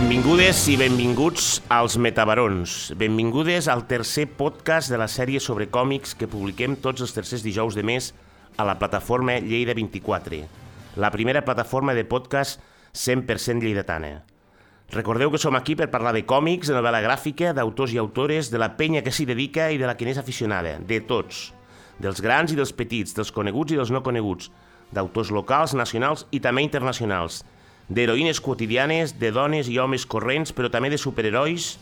Benvingudes i benvinguts als Metabarons. Benvingudes al tercer podcast de la sèrie sobre còmics que publiquem tots els tercers dijous de mes a la plataforma Lleida 24, la primera plataforma de podcast 100% lleidatana. Recordeu que som aquí per parlar de còmics, de novel·la gràfica, d'autors i autores, de la penya que s'hi dedica i de la que n'és aficionada, de tots, dels grans i dels petits, dels coneguts i dels no coneguts, d'autors locals, nacionals i també internacionals, d'heroïnes quotidianes, de dones i homes corrents, però també de superherois,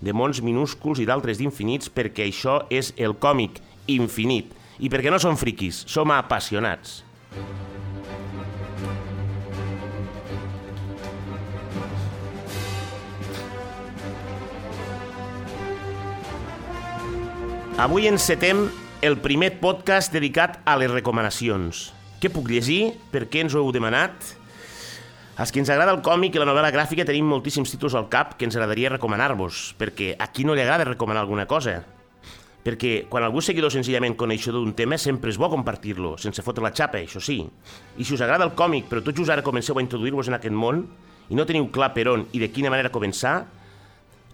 de mons minúsculs i d'altres d'infinits, perquè això és el còmic infinit. I perquè no som friquis, som apassionats. Avui encetem el primer podcast dedicat a les recomanacions. Què puc llegir? Per què ens ho heu demanat? Els que ens agrada el còmic i la novel·la gràfica tenim moltíssims títols al cap que ens agradaria recomanar-vos, perquè a qui no li agrada recomanar alguna cosa? Perquè quan algú seguidor senzillament coneixedor d'un tema sempre és bo compartir-lo, sense fotre la xapa, això sí. I si us agrada el còmic, però tot just ara comenceu a introduir-vos en aquest món i no teniu clar per on i de quina manera començar,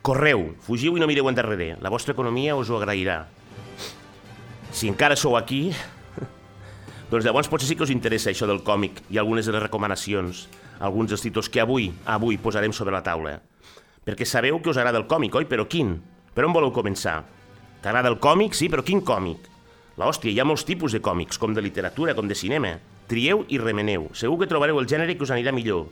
correu, fugiu i no mireu endarrere. La vostra economia us ho agrairà. Si encara sou aquí, doncs llavors potser sí que us interessa això del còmic i algunes de les recomanacions, alguns dels títols que avui, avui posarem sobre la taula. Perquè sabeu que us agrada el còmic, oi? Però quin? Per on voleu començar? T'agrada el còmic? Sí, però quin còmic? L'hòstia, hi ha molts tipus de còmics, com de literatura, com de cinema. Trieu i remeneu. Segur que trobareu el gènere que us anirà millor.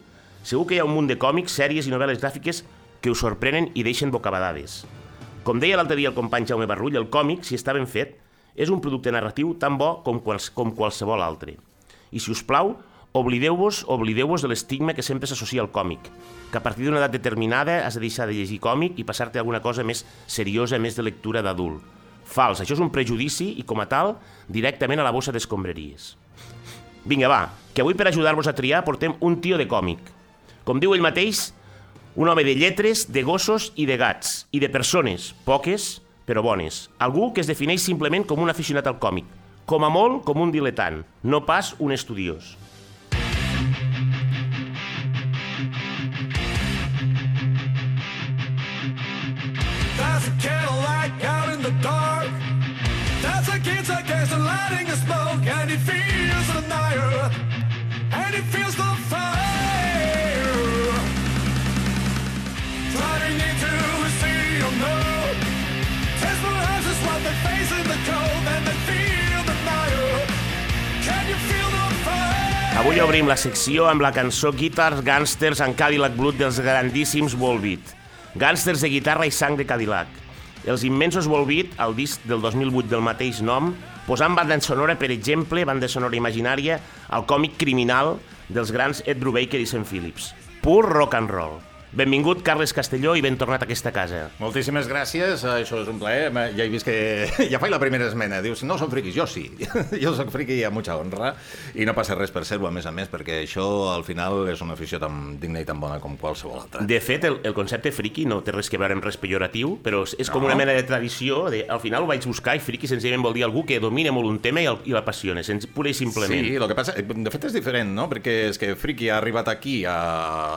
Segur que hi ha un munt de còmics, sèries i novel·les gràfiques que us sorprenen i deixen bocabadades. Com deia l'altre dia el company Jaume Barrull, el còmic, si està ben fet, és un producte narratiu tan bo com, quals, com qualsevol altre. I si us plau, oblideu-vos oblideu-vos de l'estigma que sempre s'associa al còmic, que a partir d'una edat determinada has de deixar de llegir còmic i passar-te alguna cosa més seriosa, més de lectura d'adult. Fals, això és un prejudici i, com a tal, directament a la bossa d'escombraries. Vinga, va, que avui per ajudar-vos a triar portem un tio de còmic. Com diu ell mateix, un home de lletres, de gossos i de gats, i de persones, poques, però bones. Algú que es defineix simplement com un aficionat al còmic, com a molt com un diletant, no pas un estudiós. The dark. There's a kid's against the lighting of smoke, and he feels the fire, and he feels the fire. Driving into a city of no. Tesla houses what they face in the cold, and they feel the fire. Can you feel the fire? Avui obrim la secció amb la cançó Guitars Gangsters en Cadillac Blood dels grandíssims Volbeat. Gangsters de guitarra i sang de Cadillac. Els immensos Volbeat, al disc del 2008 del mateix nom, posant banda sonora, per exemple, banda sonora imaginària, al còmic criminal dels grans Ed Brubaker i Sam Phillips. Pur rock and roll. Benvingut, Carles Castelló, i ben tornat a aquesta casa. Moltíssimes gràcies, això és un plaer. Ja he vist que ja faig la primera esmena. Dius, no som friquis, jo sí. Jo soc friqui a mucha honra i no passa res per ser-ho, a més a més, perquè això al final és una afició tan digna i tan bona com qualsevol altra. De fet, el, el concepte friki no té res que veure amb res pejoratiu, però és, com No. una mena de tradició. De, al final ho vaig buscar i friki senzillament vol dir algú que domina molt un tema i, el, i l'apassiona, pura i simplement. Sí, el que passa, de fet és diferent, no? Perquè és que Friki ha arribat aquí a,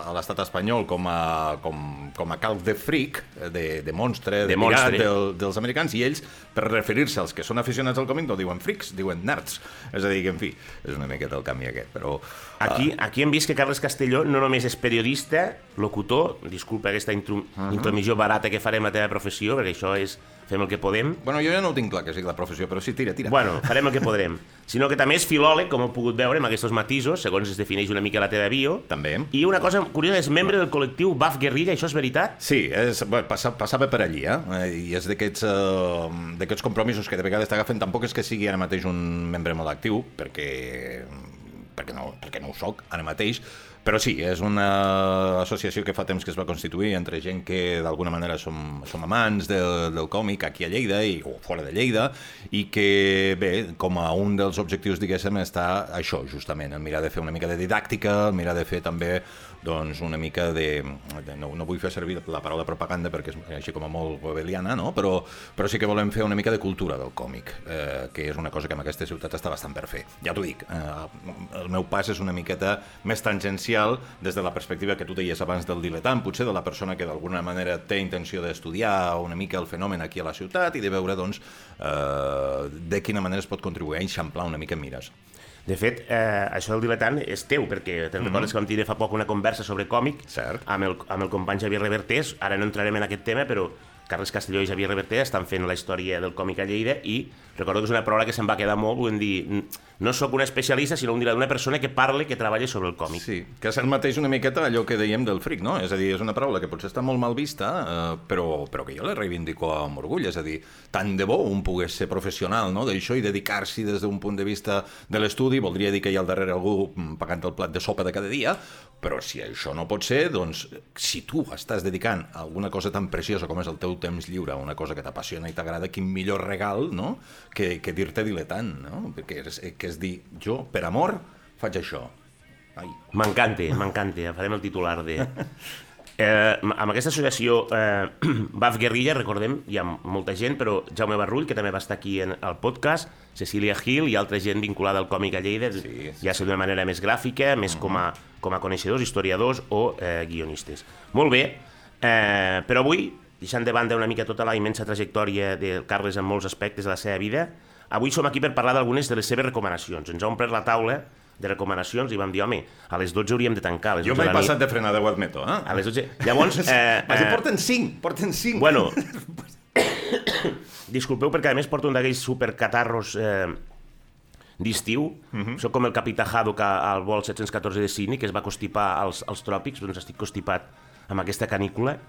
a l'estat espanyol com a, com, com a calc de freak, de, de monstre, de, De monstre. pirat del, dels americans, i ells, per referir-se als que són aficionats al còmic, no diuen freaks, diuen nerds. És a dir, que, en fi, és una miqueta el canvi aquest, però... Aquí, aquí hem vist que Carles Castelló no només és periodista, locutor, disculpa aquesta intro, intromissió barata que farem a la teva professió, perquè això és fem el que podem, Bueno, jo ja no ho tinc clar que sigui la professió, però sí, tira, tira. Bueno, farem el que podrem. Sinó que també és filòleg, com heu pogut veure, amb aquests matisos, segons es defineix una mica la teva bio. També. I una cosa curiosa, és membre del col·lectiu Baf Guerrilla, això és veritat? Sí, és, bueno, passa, passava per allí, eh? Eh, I és d'aquests uh, d'aquests compromisos que de vegades t'agafen. Tampoc és que sigui ara mateix un membre molt actiu, perquè, perquè, no, perquè no ho soc ara mateix, però sí, és una associació que fa temps que es va constituir entre gent que d'alguna manera som, som amants del, del còmic aquí a Lleida i, o fora de Lleida i que, bé, com a un dels objectius, diguéssim, està això, justament, el mirar de fer una mica de didàctica, el mirar de fer també doncs, una mica de... de no, no vull fer servir la paraula propaganda perquè és així com a molt webeliana, no? però, però sí que volem fer una mica de cultura del còmic, eh, que és una cosa que en aquesta ciutat està bastant per fer. Ja t'ho dic, eh, el meu pas és una miqueta més tangencial des de la perspectiva que tu deies abans del diletant, potser de la persona que d'alguna manera té intenció d'estudiar una mica el fenomen aquí a la ciutat i de veure doncs, eh, de quina manera es pot contribuir a eixamplar una mica mires. De fet, eh, això del diletant és teu, perquè te'n recordes que vam tenir fa poc una conversa sobre còmic Cert. amb el, amb el company Xavier Revertés, ara no entrarem en aquest tema, però Carles Castelló i Xavier Revertés estan fent la història del còmic a Lleida i recordo que és una paraula que se'm va quedar molt, vull dir, "N- no sóc un especialista, sinó un, una persona que parle, que treballa sobre el còmic. Sí, que és el mateix una miqueta allò que dèiem del fric, no? És a dir, és una paraula que potser està molt mal vista, eh, però, però que jo la reivindico amb orgull, és a dir, tant de bo un pogués ser professional no? d'això i dedicar-s'hi des d'un punt de vista de l'estudi, voldria dir que hi ha al darrere algú mm, pagant el plat de sopa de cada dia, però si això no pot ser, doncs, si tu estàs dedicant a alguna cosa tan preciosa com és el teu temps lliure, una cosa que t'apassiona i t'agrada, quin millor regal, no?, que, que dir-te diletant, no? Perquè és, que és dir, jo, per amor, faig això. Ai, M'encanta, m'encanta, farem el titular de... Eh, amb aquesta associació eh, BAF Guerrilla, recordem, hi ha molta gent, però Jaume Barrull, que també va estar aquí en el podcast, Cecília Gil i altra gent vinculada al còmic a Lleida, Sí, sí. ja sigui d'una manera més gràfica, més com, a, com a coneixedors, historiadors o eh, guionistes. Molt bé, eh, però avui, deixant de banda una mica tota la immensa trajectòria del Carles en molts aspectes de la seva vida, avui som aquí per parlar d'algunes de les seves recomanacions. Ens ha omplert la taula de recomanacions i vam dir, home, a les 12 hauríem de tancar. A les jo 12 m'he de passat de frenada, ho admeto, eh? A les 12... Llavors, eh, eh, porten cinc, porten cinc. Bueno, disculpeu perquè a més porto un d'aquells supercatarros eh, d'estiu. Uh -huh. Soc com el capità Haddock al vol 714 de Sydney, que es va constipar als, als tròpics, doncs estic constipat amb aquesta canícula.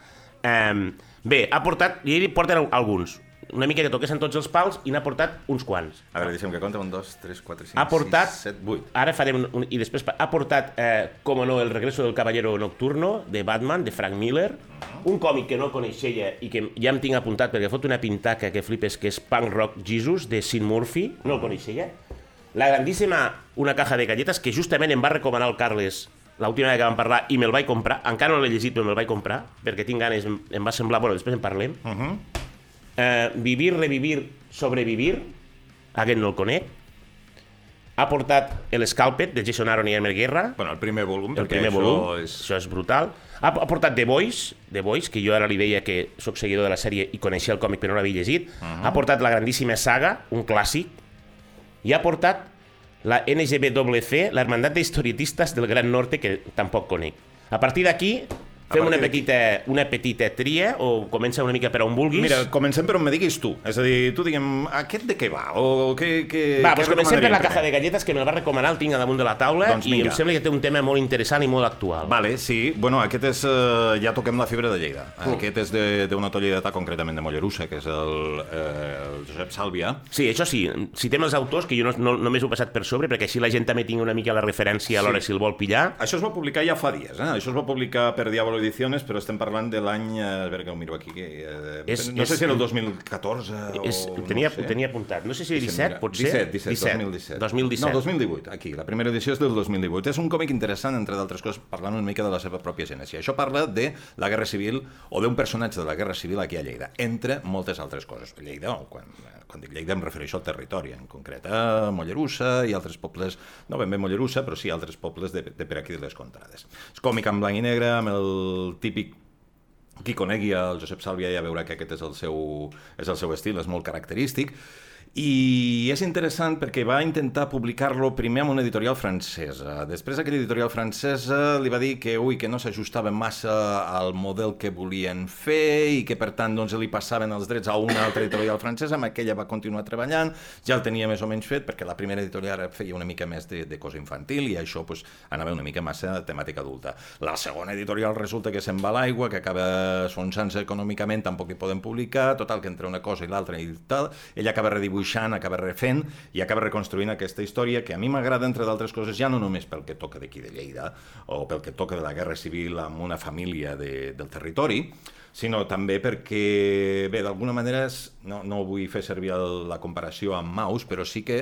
Eh, bé, ha portat, i ell porten al- alguns, una mica que toquessin tots els pals i n'ha portat uns quants. A veure, deixem que compta. Un, dos, tres, quatre, cinc, Ha portat, sis, set, vuit. ara farem, un, i després ha portat, eh, com no, El regreso del caballero nocturno, de Batman, de Frank Miller, un còmic que no coneixia i que ja em tinc apuntat perquè fot una pintaca que flipes, que és Punk Rock Jesus, de Sin Murphy, no el coneixia. La grandíssima Una caja de galletes, que justament em va recomanar el Carles l'última vegada que vam parlar i me'l vaig comprar, encara no l'he llegit però me'l vaig comprar, perquè tinc ganes, em, em va semblar, bueno, després en parlem. Uh -huh. eh, vivir, revivir, sobrevivir, aquest no el conec. Ha portat el Scalpet, de Jason Aaron i Elmer Guerra, Bueno, el primer volum, el primer això volum, és... això és brutal. Ha, ha portat The Voice, The Voice, que jo ara li deia que sóc seguidor de la sèrie i coneixia el còmic però no l'havia llegit. Uh -huh. Ha portat la grandíssima saga, un clàssic, i ha portat la NGBWC, de Historietistas del Gran Norte, que tampoc conec. A partir d'aquí, fem una petita, una petita tria, o comença una mica per on vulguis. Mira, comencem per on me diguis tu. És a dir, tu diguem, aquest de què va? O què, què, Va, què doncs comencem per la caja de galletes, que me'l va recomanar, el tinc a damunt de la taula, Doncs i vinga. em sembla que té un tema molt interessant i molt actual. Vale, sí. Bueno, aquest és... Eh, ja toquem la fibra de Lleida. Mm. Aquest és de- d'un autor lleidatà, concretament de Mollerussa, que és el, eh, el Josep Sàlvia. Sí, això sí, citem els autors, que jo no, no, només ho he passat per sobre, perquè així la gent també tingui una mica la referència a l'hora si el vol pillar. Això es va publicar ja fa dies, eh? Això es va publicar per Diablo Ediciones, però estem parlant de l'any... eh, A veure que ho miro aquí. Que, eh, És- no sé és- si era el 2014 És, o... tenia, no ho sé. tenia apuntat, no sé si 17, mira, pot ser? 17, 17, 2017. 2017. No, 2018, aquí. La primera edició és del 2018. És un còmic interessant, entre d'altres coses, parlant una mica de la seva pròpia gènesi. Això parla de la Guerra Civil o d'un personatge de la Guerra Civil aquí a Lleida, entre moltes altres coses. Lleida, o quan, quan dic Lleida em refereixo al territori, en concret a Mollerussa i altres pobles, no ben bé Mollerussa, però sí altres pobles de, de per aquí de les contrades. És còmic en blanc i negre, amb el típic qui conegui el Josep Sàlvia ja veurà que aquest és el seu, és el seu estil, és molt característic. I és interessant perquè va intentar publicar-lo primer amb una editorial francesa. Després aquella editorial francesa li va dir que, ui, que no s'ajustava massa al model que volien fer i que, per tant, doncs, li passaven els drets a una altra editorial francesa, amb aquella va continuar treballant, ja el tenia més o menys fet, perquè la primera editorial feia una mica més de, de cosa infantil i això pues, anava una mica massa temàtica adulta. La segona editorial resulta que se'n va l'aigua, que acaba sonant-se econòmicament, tampoc hi poden publicar, total, que entre una cosa i l'altra i tal, ella acaba redibuixant, acaba refent i acaba reconstruint aquesta història que a mi m'agrada, entre d'altres coses, ja no només pel que toca d'aquí de Lleida o pel que toca de la Guerra Civil amb una família de, del territori, sinó també perquè, bé, d'alguna manera, no, no vull fer servir el, la comparació amb Maus, però sí que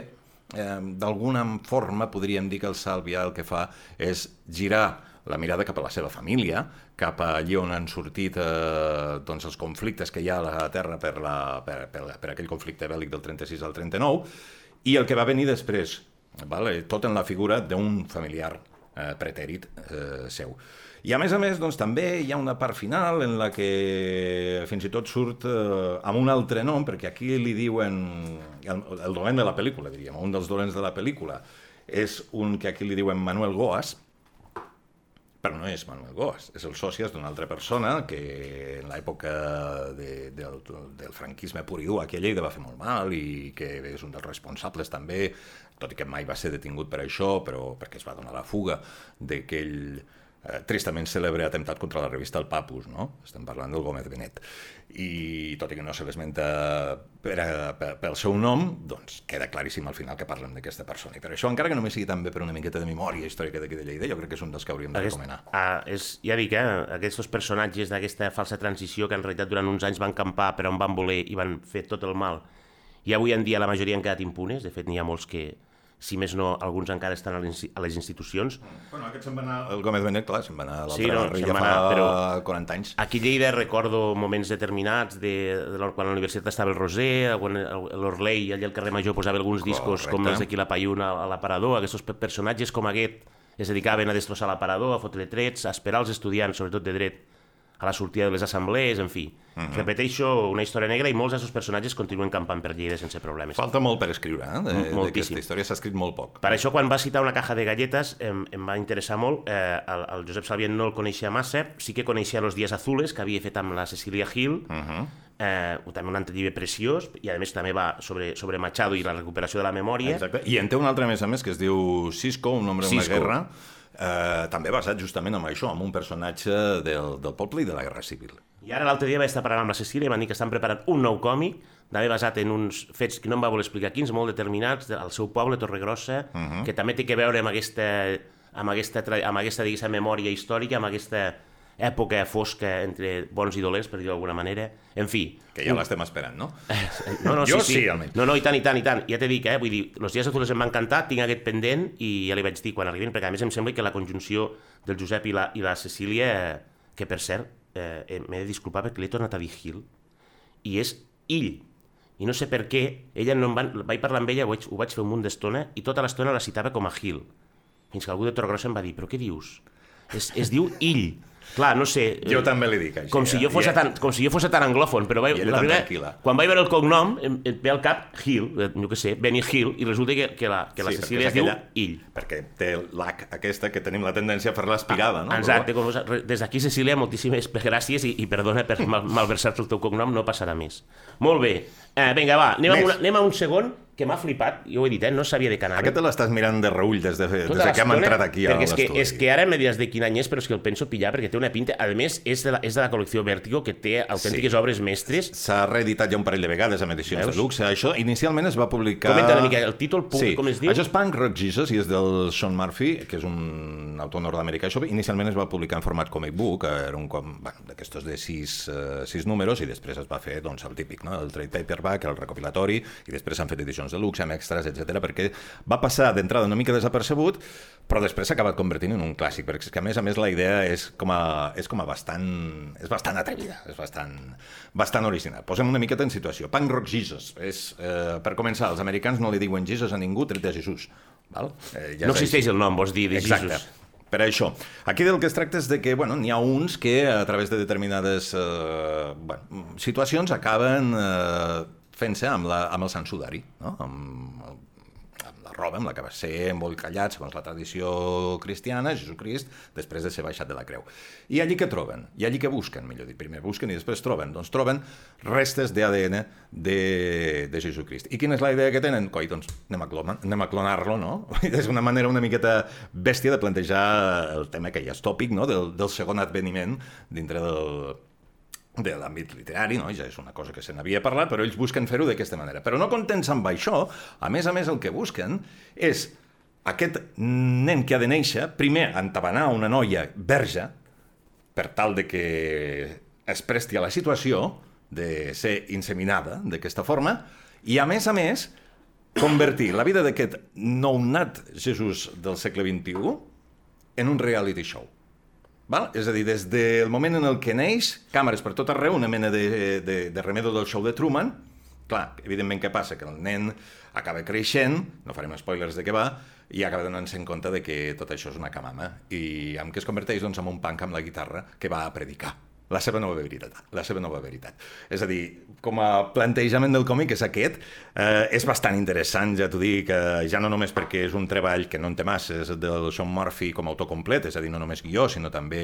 eh, d'alguna forma podríem dir que el Sàlvia el que fa és girar la mirada cap a la seva família, cap a allí on han sortit eh, doncs els conflictes que hi ha a la Terra per, la, per, per, per aquell conflicte bèl·lic del 36 al 39, i el que va venir després, vale? tot en la figura d'un familiar eh, pretèrit eh, seu. I a més a més, doncs, també hi ha una part final en la que fins i tot surt eh, amb un altre nom, perquè aquí li diuen el, el dolent de la pel·lícula, diríem, un dels dolents de la pel·lícula, és un que aquí li diuen Manuel Goas, però no és Manuel Goas, és el sòcies d'una altra persona que en l'època de, del, del franquisme pur i dur aquí a Lleida va fer molt mal i que és un dels responsables també, tot i que mai va ser detingut per això, però perquè es va donar la fuga d'aquell eh, tristament cèlebre atemptat contra la revista El Papus, no? Estem parlant del Gómez Benet. I tot i que no se l'esmenta per, per, pel seu nom, doncs queda claríssim al final que parlem d'aquesta persona. I per això, encara que només sigui també per una miqueta de memòria històrica d'aquí de Lleida, jo crec que és un dels que hauríem de Aquest, recomanar. ah, és, ja dic, eh, aquests personatges d'aquesta falsa transició que en realitat durant uns anys van campar per on van voler i van fer tot el mal i avui en dia la majoria han quedat impunes, de fet n'hi ha molts que, si més no, alguns encara estan a les, a les institucions. Bueno, aquest se'n va anar... El Gómez Benet, clar, se'n va anar a l'altre Sí, no, ja fa però- 40 anys. Aquí a Lleida recordo moments determinats de, de la, quan a la universitat estava el Roser, quan l'Orlei allà al carrer Major posava alguns discos Correcte. com els d'aquí l'Apaiun a, a l'aparador, aquests pe- personatges com aquest es dedicaven a destrossar l'aparador, a fotre trets, a esperar els estudiants, sobretot de dret, a la sortida de les assemblees, en fi. Mhm. Repeteixo, una història negra i molts d'aquests personatges continuen campant per Lleida sense problemes. Falta molt per escriure, eh? D'aquesta història s'ha escrit molt poc. Per això, quan va citar una caja de galletes, em, em va interessar molt. Eh, el, el Josep Salvient no el coneixia massa, sí que coneixia Los Días Azules, que havia fet amb la Cecilia Gil, uh Mhm. -huh. eh, també un altre llibre preciós, i a més també va sobre, sobre Machado i la recuperació de la memòria. Exacte. I en té un altre, a més a més, que es diu Cisco, un nombre Cisco. guerra, eh, també basat justament en això, en un personatge del, del poble i de la Guerra Civil. I ara l'altre dia vaig estar parlant amb la Cecília i van dir que estan preparant un nou còmic, també basat en uns fets que no em va voler explicar quins, molt determinats, al seu poble, Torregrossa, uh -huh. que també té que veure amb aquesta, amb aquesta, amb aquesta diguéssim, memòria històrica, amb aquesta època fosca entre bons i dolents, per dir-ho d'alguna manera. En fi, Que ja l'estem esperant, no? no, no, Jo sí, sí, almenys. No, no, i tant, i tant, i tant. Ja t'he dit, eh? Vull dir, Los dies azules em va encantar, tinc aquest pendent i ja li vaig dir quan arribin, perquè a més em sembla que la conjunció del Josep i la, i la Cecília, que per cert, eh, eh, m'he de disculpar perquè l'he tornat a dir Gil, i és ill. I no sé per què, ella no em va, vaig parlar amb ella, ho vaig, ho vaig fer un munt d'estona, i tota l'estona la citava com a Gil. Fins que algú de Torregrossa em va dir, però què dius? Es, es diu ill. Clar, no sé... Jo eh, també li dic així. com si, eh? jo fos I- tan, com si jo fos tan anglòfon, però ella la primera- tranquil·la. quan vaig veure el cognom, em, em ve al cap Hill, eh, jo què sé, Benny Hill, i resulta que, que la, que la Sí, Cecília es diu aquella- Ill. Perquè té l'H aquesta que tenim la tendència a fer-la espigada, no? Exacte, com, des d'aquí, Cecília, moltíssimes gràcies i, i perdona per mal, malversar-te el teu cognom, no passarà més. Molt bé, eh, vinga, va, anem a, una, anem a un segon que m'ha flipat, jo ho he dit, eh, no sabia de canal. Aquest te l'estàs mirant de reull des de, des Tota de que hem entrat aquí a perquè és que, l'estudi. és que ara me diràs de quin any és, però és que el penso pillar perquè té una pinta... A més, és de la, és de la col·lecció Vértigo, que té autèntiques Sí. obres mestres. S'ha reeditat ja un parell de vegades amb edicions Veus? de luxe. Això inicialment es va publicar... Comenta una mica el títol, pu- sí. com es diu? Això és Punk Rock Jesus i és del Sean Murphy, que és un autor nord-americà. Això inicialment es va publicar en format comic book, era un com, bueno, d'aquestos de sis, uh, sis números, i després es va fer doncs, el típic, no? el trade paperback, el recopilatori, i després s'han fet edicions de luxe amb extras, etc perquè va passar d'entrada una mica desapercebut, però després s'ha acabat convertint en un clàssic, perquè és que a més a més la idea és com a, és com a bastant, és bastant atrevida, és bastant, bastant original. Posem una miqueta en situació. Punk Rock Jesus. És, eh, per començar, els americans no li diuen Jesus a ningú tret de Jesús. Val? Eh, No és existeix el nom, vols dir, de Exacte. Jesus. Per això. Aquí del que es tracta és de que bueno, n'hi ha uns que a través de determinades eh, bueno, situacions acaben eh, fent-se amb, la, amb el sant sudari, no? amb, el, amb la roba amb la que va ser embolcallat segons la tradició cristiana, Jesucrist, després de ser baixat de la creu. I allí que troben? I allí que busquen, millor dit, primer busquen i després troben? Doncs troben restes d'ADN de, de Jesucrist. I quina és la idea que tenen? Coi, doncs anem a, anem a clonar-lo, no? és una manera una miqueta bèstia de plantejar el tema que ja és tòpic, no? del, del segon adveniment dintre del, de l'àmbit literari, no? ja és una cosa que se n'havia parlat, però ells busquen fer-ho d'aquesta manera. Però no contents amb això, a més a més el que busquen és aquest nen que ha de néixer, primer entabanar una noia verge, per tal de que es presti a la situació de ser inseminada d'aquesta forma, i a més a més convertir la vida d'aquest nounat Jesús del segle XXI en un reality show. Val? És a dir, des del moment en el que neix, càmeres per tot arreu, una mena de, de, de remedo del show de Truman. Clar, evidentment què passa? Que el nen acaba creixent, no farem spoilers de què va, i acaba donant-se en compte de que tot això és una camama. I amb què es converteix? Doncs en un punk amb la guitarra que va a predicar la seva nova veritat. La seva nova veritat. És a dir, com a plantejament del còmic és aquest, eh, és bastant interessant, ja t'ho dic, eh, ja no només perquè és un treball que no en té massa, és del Sean Murphy com a autor complet, és a dir, no només guió, sinó també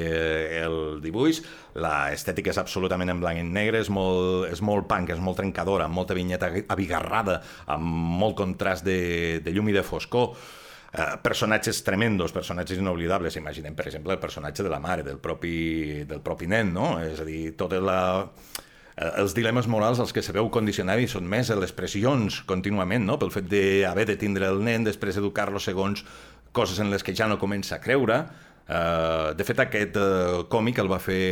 el dibuix, l'estètica és absolutament en blanc i negre, és molt, és molt punk, és molt trencadora, amb molta vinyeta abigarrada, amb molt contrast de, de llum i de foscor, Uh, personatges tremendos, personatges inoblidables. Imaginem, per exemple, el personatge de la mare, del propi, del propi nen, no? És a dir, tota la eh, els dilemes morals als que se veu condicionat i són més a les pressions contínuament, no? pel fet d'haver de tindre el nen, després educar-lo segons coses en les que ja no comença a creure. Uh, de fet, aquest uh, còmic el va fer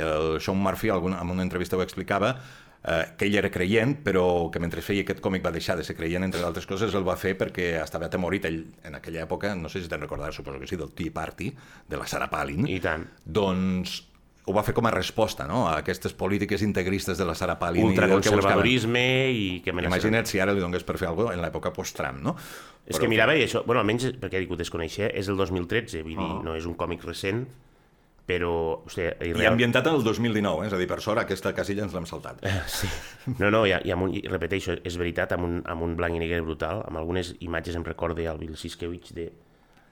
el Sean Murphy, en una entrevista ho explicava, eh, que ell era creient, però que mentre feia aquest còmic va deixar de ser creient, entre altres coses, el va fer perquè estava atemorit ell en aquella època, no sé si te'n recordar, suposo que sí, del Tea Party, de la Sarah Palin. I tant. Doncs ho va fer com a resposta no? a aquestes polítiques integristes de la Sarah Palin. i. Ultraconservadorisme i que amenaça. Imagina't si ara li donés per fer alguna cosa en l'època post-Trump, no? És que mirava i això, bueno, almenys perquè dic, ho desconeixia, és el 2013, vull dir, Ah. no és un còmic recent, però, hosti, i, I ambientat en el 2019, eh? és a dir, per sort aquesta casilla ens l'hem saltat. Sí. No, no, i, i, amb un, i repeteixo, és veritat, amb un, amb un blanc i negre brutal, amb algunes imatges em recorde al Bill Siskewicz de,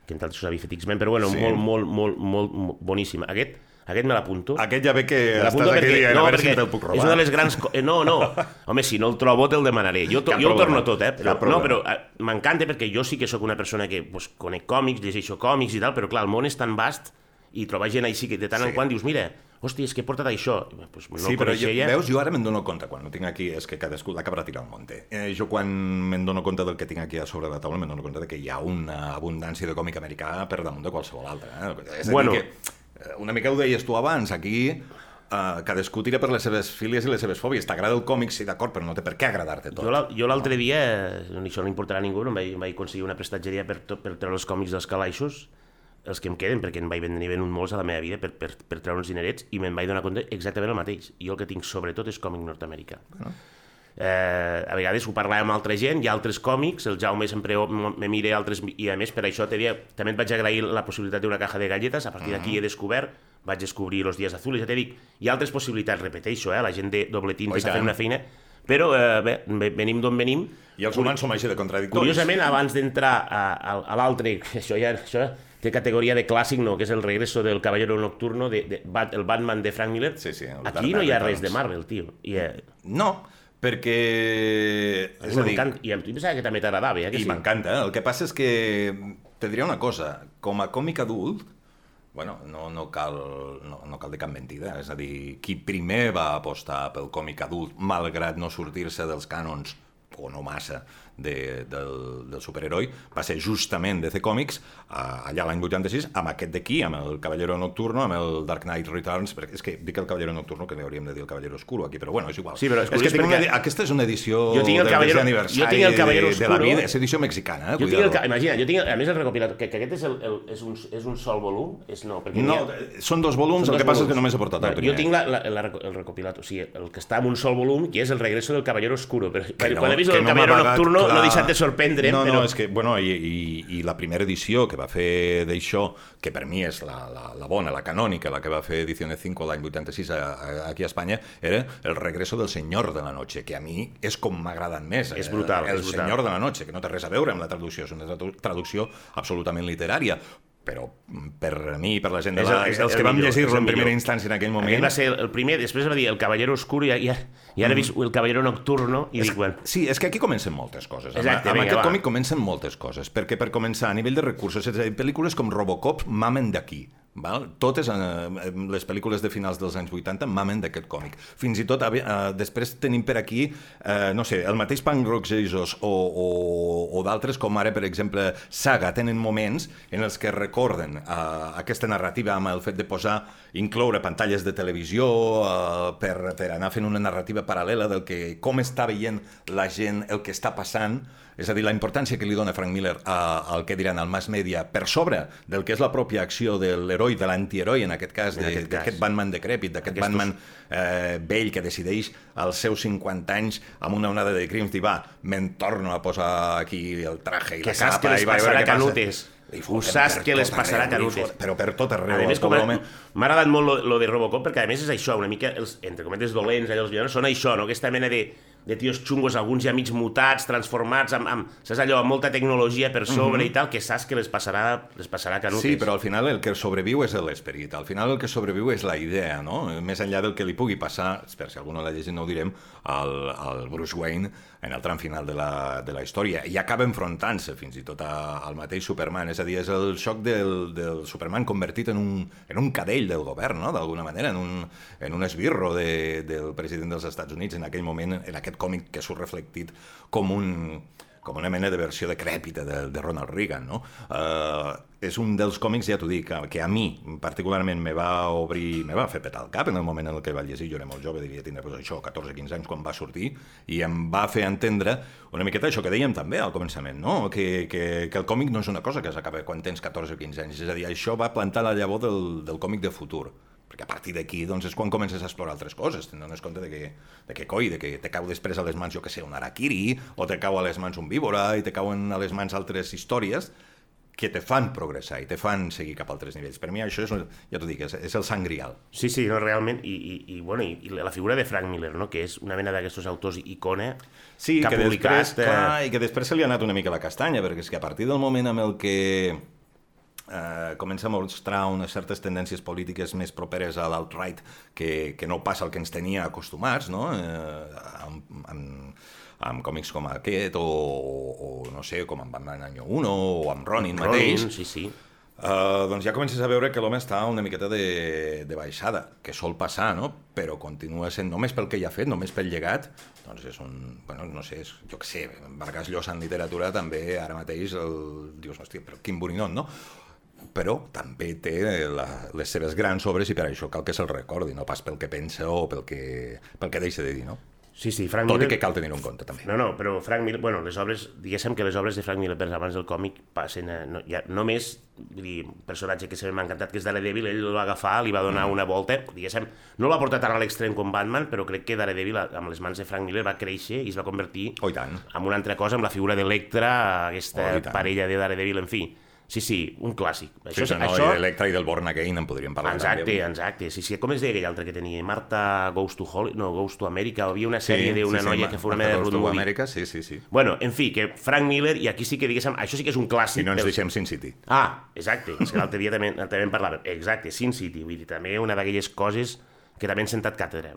que entre altres havia fet X-Men, però bueno, Sí. molt, molt, molt, molt, molt boníssim. Aquest, aquest me l'apunto. Aquest ja ve que estàs aquí perquè, dient, no, a veure si te'l puc robar. és una de les grans... eh, No, no, home, si no el trobo te'l demanaré. Jo, to, Cap jo ho problema. torno tot, eh? Però, no, però eh, m'encanta perquè jo sí que sóc una persona que pues, conec còmics, llegeixo còmics i tal, però clar, el món és tan vast i trobar gent així que de tant Sí. en quant dius, mira, hòstia, és que he portat això. Pues, no Sí, però jo, coneixia. veus, jo ara me'n dono compte, quan ho tinc aquí, és que cadascú la cabra tira al monte. Eh, jo quan me'n dono compte del que tinc aquí a sobre la taula, me'n dono compte de que hi ha una abundància de còmic americà per damunt de qualsevol altre. Eh? És Bueno. que, eh, una mica ho deies tu abans, aquí eh, cadascú tira per les seves fílies i les seves fòbies. T'agrada el còmic, sí, d'acord, però no té per què agradar-te tot. Jo, la, jo l'altre dia, eh, això no importarà a ningú, no em vaig, vaig aconseguir una prestatgeria per, per treure els còmics dels calaixos, els que em queden, perquè en vaig venir venut molts a la meva vida per, per, per treure uns dinerets, i me'n vaig donar compte exactament el mateix. Jo el que tinc sobretot és còmic nord-americà. Eh, a vegades ho parlàvem amb altra gent, hi ha altres còmics, el Jaume sempre me mira altres, i a més per això te dia, també et vaig agrair la possibilitat d'una caja de galletes, a partir d'aquí he descobert, vaig descobrir Los Días Azules, ja t'he dit, hi ha altres possibilitats, repeteixo, eh, la gent de dobletín Oh, està fent una feina, però eh, bé, ve- venim d'on venim, I els humans som així de contradictoris. Curiosament, abans d'entrar a, a, a l'altre, això ja això té categoria de clàssic, no, que és el regreso del Caballero Nocturno, de, de, Bat- el Batman de Frank Miller. Sí, sí, Aquí no hi ha res de. Marvel, tio. I, eh, No, perquè... És a dir. I a tu pensava que també t'agradava, eh? Que I sí? m'encanta. eh? El que passa és que te diré una cosa. Com a còmic adult, bueno, no, no, cal, no, no cal dir cap mentida. És a dir, qui primer va apostar pel còmic adult, malgrat no sortir-se dels cànons, o no massa, de, del, del superheroi, va ser justament DC Comics, allà l'any 86, amb aquest d'aquí, amb el Caballero Nocturno, amb el Dark Knight Returns, perquè és que dic el Caballero Nocturno, que li hauríem de dir el Caballero Oscuro aquí, però bueno, és igual. Sí, però és és que tinc una, perquè- edi- aquesta és una edició Jo tinc el Caballero- jo tinc el Caballero de, de la vida, és edició mexicana, eh? Jo tinc el, imagina, jo tinc, el- a més el recopilatori, que, que aquest és, el, el, és, un, és un sol volum, és no, perquè No, ha- són dos volums, Són el que passa és volums. que només he portat el primer. Jo tinc la, la, la, el recopilat, o sigui, el que està en un sol volum, que és el regreso del Caballero Oscuro. Però, Que quan he vist el que Caballero Nocturno no he deixat de sorprendre, no, però... No, és que, bueno, i, i, i la primera edició que va fer d'això, que per mi és la, la, la bona, la canònica, la que va fer Ediciones 5 l'any 86 a, a, aquí a Espanya, era El regreso del senyor de la noche, que a mi és com m'ha agradat més. És eh, brutal, El és brutal. senyor de la noche, que no té res a veure amb la traducció, és una tradu- traducció absolutament literària però mm, per mi, per la gent de És la, el- és els el que vam és llegir-lo en primera instància en aquell moment... Aquest va ser el primer, després va dir el Caballero Oscuro i, i, i ara he vist el Caballero Nocturno i dic, bueno, Sí, és que aquí comencen moltes coses. Amb, Exacte, amb vinga, aquest va. còmic comencen moltes coses, perquè per començar, a nivell de recursos, és a dir, pel·lícules com Robocop mamen d'aquí. Val? Totes eh, les pel·lícules de finals dels anys 80 mamen d'aquest còmic. Fins i tot, eh, després tenim per aquí, eh, no sé, el mateix Punk Rock Jesus o, o, o d'altres, com ara, per exemple, Saga, tenen moments en els que recorden eh, aquesta narrativa amb el fet de posar, incloure pantalles de televisió eh, per, per anar fent una narrativa paral·lela del que com està veient la gent el que està passant És a dir, la importància que li dona Frank Miller a- al que diran al mass media per sobre del que és la pròpia acció de l'heroi, de l'antiheroi, en aquest cas, d'aquest Batman decrèpit, d'aquest Aquestos- Batman eh, vell que decideix als seus 50 anys amb una onada de crims dir, va, me'n torno a posar aquí el traje i Que la capa que i vaig a veure passarà què passa." canutes. I Ho saps que les passarà arreu, canutes. Però per tot arreu, A més, com home... m'ha agradat molt lo, lo de Robocop, perquè a més és això, una mica, els, entre cometes dolents, allò, els villanos, són això, no? aquesta mena de, de tios xungos, alguns ja mig mutats, transformats, amb, amb, saps allò, amb molta tecnologia per sobre i tal, que saps que les passarà, les passarà canutes. Sí, però al final el que sobreviu és l'esperit, al final el que sobreviu és la idea, no? Més enllà del que li pugui passar, per si algú no l'ha llegit no ho direm, al, al Bruce Wayne en el tram final de la, de la història, i acaba enfrontant-se fins i tot a, al mateix Superman, és a dir, és el xoc del, del Superman convertit en un, en un cadell del govern, no?, d'alguna manera, en un, en un esbirro de, del president dels Estats Units en aquell moment, en aquest còmic que surt reflectit com un, com una mena de versió decrèpita de, de Ronald Reagan, no? Uh, és un dels còmics, ja t'ho dic, que, que a mi particularment me va obrir, me va fer petar el cap en el moment en el que vaig llegir, jo era molt jove, devia tindre pues, això, 14-15 anys quan va sortir, i em va fer entendre una miqueta això que dèiem també al començament, no? que, que, que el còmic no és una cosa que s'acaba quan tens 14 o 15 anys, és a dir, això va plantar la llavor del, del còmic de futur, perquè a partir d'aquí doncs, és quan comences a explorar altres coses, te'n dones compte de que, de que coi, de que te cau després a les mans, jo que sé, un harakiri, o te cau a les mans un víbora, i te cauen a les mans altres històries que te fan progressar i te fan seguir cap a altres nivells. Per mi això és, ja t'ho dic, és, és el sang grial. Sí, sí, no, realment, i, i, i, bueno, i, i la figura de Frank Miller, no? que és una mena d'aquests autors icona, Sí, que ha que, publicat... després, clar, i que després se li ha anat una mica la castanya, perquè és que a partir del moment en el que eh, comença a mostrar unes certes tendències polítiques més properes a l'alt-right que, que no passa el que ens tenia acostumats, no? Eh, amb, amb, amb còmics com aquest, o, o, no sé, com amb Batman Any 1, o amb Ronin, mateix, Ronin, sí, sí. Uh, doncs ja comences a veure que l'home està una miqueta de, de baixada, que sol passar, no? Però continua sent, només pel que ja ha fet, només pel llegat, doncs és un... Bueno, no sé, és, jo què sé, Vargas Llosa en literatura també ara mateix el, dius, hòstia, però quin boninot, no? Però també té la, les seves grans obres i per això cal que se'l recordi, no pas pel que pensa o pel que, pel que deixa de dir, no? Sí, sí, Frank Tot i Miller... que cal tenir-ho en compte, també. No, no, però Frank Miller, bueno, les obres, diguéssim que les obres de Frank Miller per abans del còmic passen a, no, ja, només, vull dir, un personatge que sempre m'ha encantat, que és Daredevil, ell el va agafar, li va donar una volta, diguéssim, no portar tant a l'extrem com Batman, però crec que Daredevil, amb les mans de Frank Miller, va créixer i es va convertir Oh, i tant. en una altra cosa, amb la figura d'Electra, aquesta Oh, parella de Daredevil, en fi. Sí, sí, un clàssic. Sí, sí, no, això, I d'Electra i del Born Again en podríem parlar. Exacte, també. exacte. Sí, sí, com es deia aquell altre que tenia? Marta Goes to Holly... No, Goes to America. Hi havia una sèrie d'una noia que fos una mena de road movie. Amèrica, sí, sí, sí. Bueno, en fi, que Frank Miller, i aquí sí que diguéssim, això sí que és un clàssic. I no ens del- deixem Sin City. Ah, exacte, és que l'altre dia també, també en parlàvem. Exacte, Sin City, vull dir, també una d'aquelles coses que també han sentat càtedra.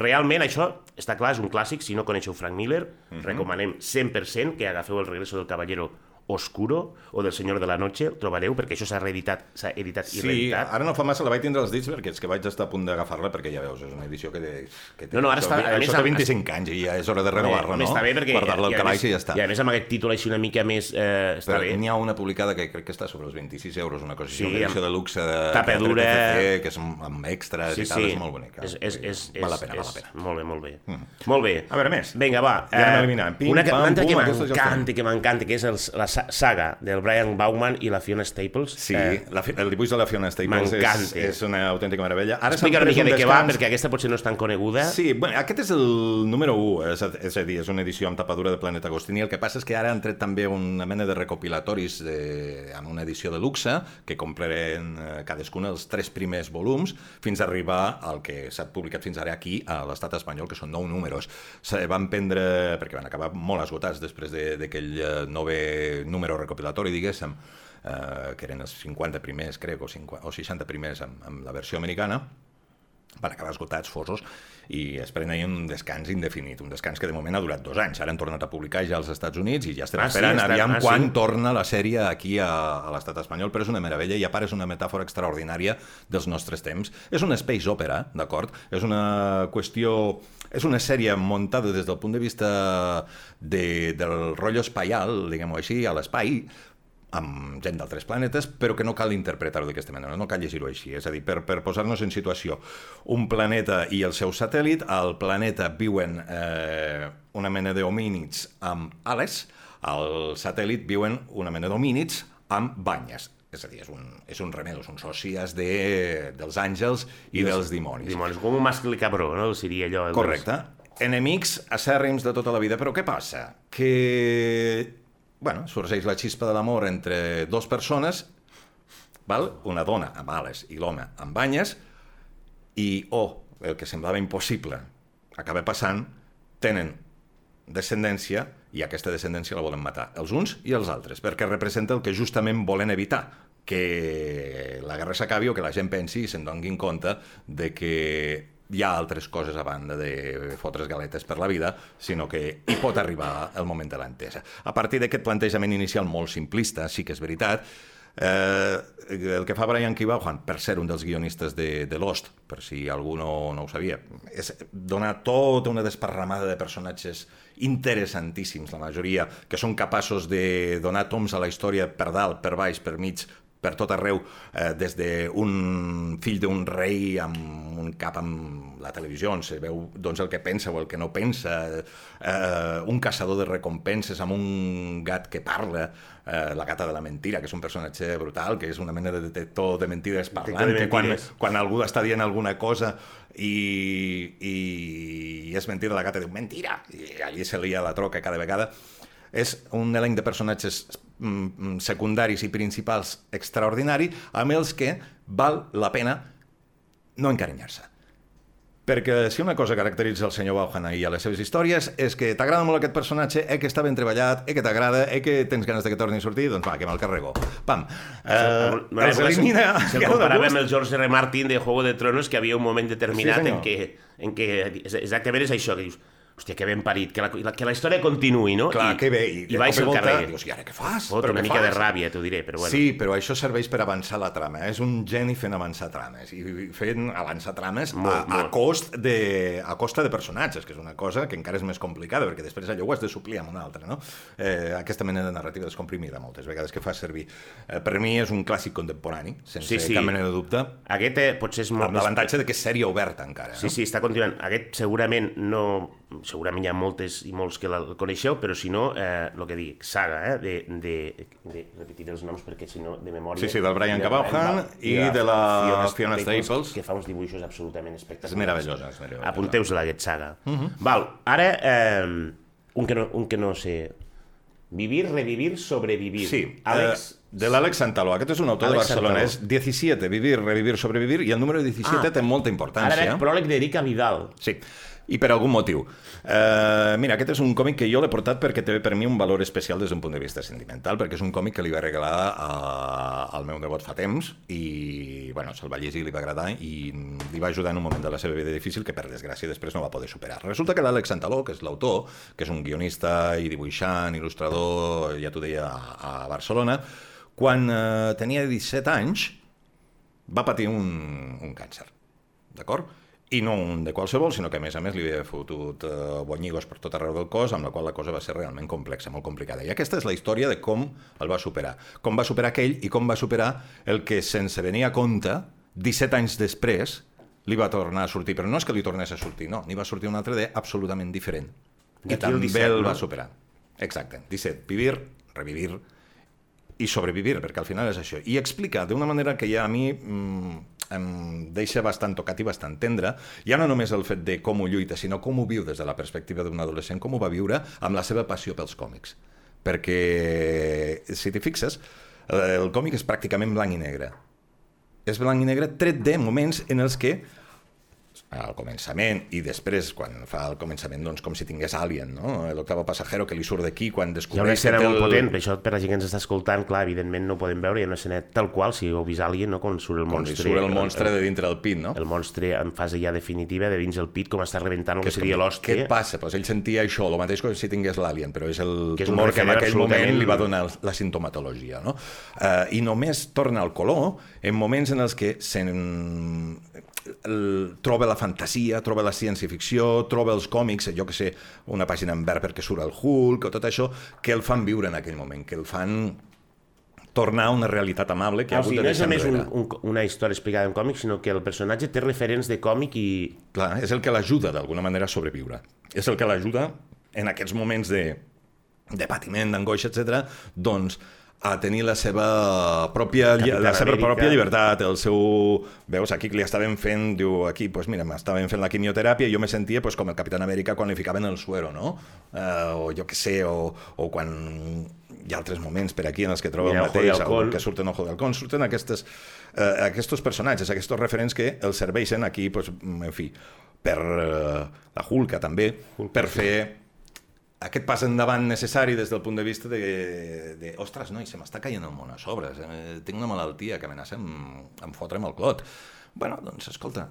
Realment això, està clar, és un clàssic, si no coneixeu Frank Miller, Mhm. recomanem 100% que agafeu el regreso del Caballero Oscuro o del Senyor de la Noche, el trobareu, perquè això s'ha reeditat, s'ha editat i Sí, reeditat. ara no fa massa la vaig tindre als dits perquè és que vaig estar a punt d'agafar-la perquè ja veus, és una edició que, té, que té, No, no, ara està- a això més, té amb- 25 anys i ja és hora de renovar-la, no? Està bé perquè... Guardar-la al a calaix i ja està. I a més amb aquest títol així una mica més... Eh, està Però bé. n'hi ha una publicada que crec que està sobre els 26 euros, una cosa així, Sí, una edició amb de luxe de tapa de dura. TCC, que és amb extras Sí, i tal, sí. és molt bonica. És, és, és, val la és- pena, val la és- pena. Molt bé, molt bé. Molt bé. A veure, més. Vinga, va. Ja anem eh, eliminant. Pim, una, pam, una altra que m'encanta, que m'encanta, que és la saga del Brian Bauman i la Fiona Staples. Sí, Eh, la, el dibuix de la Fiona Staples és, és una autèntica meravella. Ara Explica una mica un de què va, perquè aquesta potser no és tan coneguda. Sí, bueno, aquest és el número 1, és, a- és a dir, és una edició amb tapadura de Planeta Agostini. El que passa és que ara han tret també una mena de recopilatoris de, amb una edició de luxe que comprarem eh, cadascun els tres primers volums fins a arribar al que s'ha publicat fins ara aquí a l'estat espanyol, que són nou números. Se van prendre, perquè van acabar molt esgotats després de- d'aquell eh, nove número recopilatori, diguéssim, eh, que eren els 50 primers, crec, o, 50, o 60 primers amb, amb la versió americana, van acabar esgotats, fosos, i es prenen un descans indefinit, un descans que de moment ha durat dos anys. Ara han tornat a publicar ja als Estats Units i ja estem Ah, sí? esperant Estan- aviam ah, sí? quan torna la sèrie aquí a, a l'estat espanyol, però és una meravella i a part és una metàfora extraordinària dels nostres temps. És una space opera, d'acord? És una qüestió... És una sèrie muntada des del punt de vista de, del rotllo espaial, diguem-ho així, a l'espai, amb gent d'altres planetes, però que no cal interpretar-ho d'aquesta manera, no cal llegir-ho així. És a dir, per, per posar-nos en situació, un planeta i el seu satèl·lit, al planeta viuen eh, una mena d'homínids amb ales, al satèl·lit viuen una mena d'homínids amb banyes. És a dir, és un, és un remeno, són sòcies de, dels àngels i dels dimonis. Dimonis, com un mascle cabró, no? Seria allò... doncs. Correcte. Enemics acèrrims de tota la vida, però què passa? Que, bueno, sorgeix la xispa de l'amor entre dues persones, val? una dona amb ales i l'home amb banyes, i, oh, el que semblava impossible acaba passant, tenen descendència i aquesta descendència la volen matar, els uns i els altres, perquè representa el que justament volen evitar, que la guerra s'acabi o que la gent pensi i se'n donin compte de que hi ha altres coses a banda de fotre's galetes per la vida, sinó que hi pot arribar el moment de l'entesa. A partir d'aquest plantejament inicial molt simplista, sí que és veritat, Eh, el que fa Brian K. Vaughan, per ser un dels guionistes de, de Lost, per si algú no, no ho sabia, és donar tota una desparramada de personatges interessantíssims, la majoria, que són capaços de donar toms a la història per dalt, per baix, per mig, per tot arreu, eh, des d'un fill d'un rei amb un cap amb la televisió, on se veu doncs, el que pensa o el que no pensa, eh, un caçador de recompenses amb un gat que parla, eh, la gata de la mentira, que és un personatge brutal, que és una mena de detector de mentides parlant, de que quan, mentides. quan algú està dient alguna cosa i, i és mentida, la gata diu mentira, i allí se lia la troca cada vegada. És un elenc de personatges secundaris i principals extraordinari amb els que val la pena no encarinyar-se. Perquè si una cosa caracteritza el senyor Vaughan i a les seves històries és que t'agrada molt aquest personatge, eh que està ben treballat, eh que t'agrada, eh que tens ganes de que torni a sortir, doncs va, que me'l carrego. Pam. Eh, Bueno, els elimina... Se el comparava amb el George R. Martin de Juego de Tronos, que havia un moment determinat Sí, en, què, en què exactament és això, que dius, hòstia, que ben parit, que la, que la història continuï, no? Clar, I, que bé. I, i de cop se'l volta carrega. Dius, i ara què fas? Fot Però una mica de fas? ràbia, t'ho diré, però bueno. Sí, però això serveix per avançar la trama. És un geni fent avançar trames i fent avançar trames Molt, a, a, molt. cost de, a costa de personatges, que és una cosa que encara és més complicada, perquè després allò ho has de suplir amb una altra, no? Eh, aquesta mena de narrativa descomprimida moltes vegades que fa servir. Eh, per mi és un clàssic contemporani, sense Sí, sí. cap mena de dubte, Aquest eh, potser és molt... amb l'avantatge de que és sèrie oberta encara. Sí, no? sí, està continuant. Aquest segurament no... Segurament hi ha moltes i molts que el coneixeu, però si no, eh, el que dic, saga, eh, de, de, de repetiré els noms perquè si no, de memòria... Sí, sí, del Brian de K. Vaughan i de la Fiona Staples. Que fa uns dibuixos absolutament espectaculars. És meravellosa, és meravellosa. Apunteu-se-la, aquest saga. Val, ara, eh, un, que no, un que no sé... Vivir, revivir, sobrevivir. Sí, Àlex... eh, de l'Àlex Santaló. Aquest és un autor Àlex de Barcelona. Santaló. És 17, vivir, revivir, sobrevivir, i el número 17 Ah. té molta Ara importància. veig pròleg d'Erika Vidal. Sí, i per algun motiu. Uh, mira, aquest és un còmic que jo l'he portat perquè té per mi un valor especial des d'un punt de vista sentimental, perquè és un còmic que li va regalar a, al meu nebot fa temps i, bueno, se'l va llegir, li va agradar i li va ajudar en un moment de la seva vida difícil que, per desgràcia, després no va poder superar. Resulta que l'Àlex Santaló, que és l'autor, que és un guionista i dibuixant, il·lustrador, ja t'ho deia, a, a Barcelona, quan uh, tenia 17 anys va patir un, un càncer, d'acord? I no un de qualsevol, sinó que a més a més li havia fotut uh, bonyigos per tot arreu del cos, amb la qual la cosa va ser realment complexa, molt complicada. I aquesta és la història de com el va superar. Com va superar aquell i com va superar el que, sense venir a compte, 17 anys després, li va tornar a sortir. Però no és que li tornés a sortir, no, n'hi va sortir un altre de absolutament diferent. I D'aquí el també 17, el va no? superar. Exacte. 17. Vivir, revivir, i sobrevivir, perquè al final és això. I explica d'una manera que ja a mi mm, em deixa bastant tocat i bastant tendre, ja no només el fet de com ho lluita, sinó com ho viu des de la perspectiva d'un adolescent, com ho va viure amb la seva passió pels còmics. Perquè, si t'hi fixes, el còmic és pràcticament blanc i negre. És blanc i negre tret de moments en els que al començament i després quan fa el començament doncs com si tingués Alien, no? l'octavo passajero que li surt d'aquí quan Hi ha una descobreix escena que té molt el- potent, per això per la gent que ens està escoltant, clar, evidentment no podem veure, hi ha una escena tal qual, si heu vist Alien, no? quan surt el monstre. surt el monstre de dintre del pit, no? el monstre en fase ja definitiva de dins el pit, com està rebentant el que, com seria Què l'hòstia. et passa? Pues ell sentia això, el mateix que si tingués l'Alien, però és el Que és tumor que en aquell moment absolutament- li va donar la sintomatologia. No? Uh, I només torna al color en moments en els que se'n el, troba la fantasia, troba la ciència-ficció, troba els còmics, jo que sé, una pàgina en verd perquè surt el Hulk o tot això, que el fan viure en aquell moment, que el fan tornar a una realitat amable que Ah, ha o sigui, hagut no de és deixar només un, un, una història explicada en còmic, sinó que el personatge té referents de còmic i... Clar, és el que l'ajuda d'alguna manera a sobreviure. És el que l'ajuda en aquests moments de de patiment, d'angoixa, etc, doncs a tenir la seva pròpia, la seva pròpia llibertat, el seu... Veus, aquí que li estaven fent, diu, aquí, pues mira, m'estaven fent la quimioteràpia i jo me sentia pues, com el Capitán Amèrica quan li ficaven el suero, no? Uh, o jo que sé, o, o quan hi ha altres moments per aquí en els que troba Mira, el mateix, el que surten Ojo de Halcón, surten aquestes, uh, aquests personatges, aquests referents que els serveixen aquí, pues, en fi, per uh, la Hulka també, per fer aquest pas endavant necessari des del punt de vista de, de ostres, noi, se m'està caient el món a sobre, eh, tinc una malaltia que amenaça amb, amb fotre'm el clot. bueno, doncs, escolta,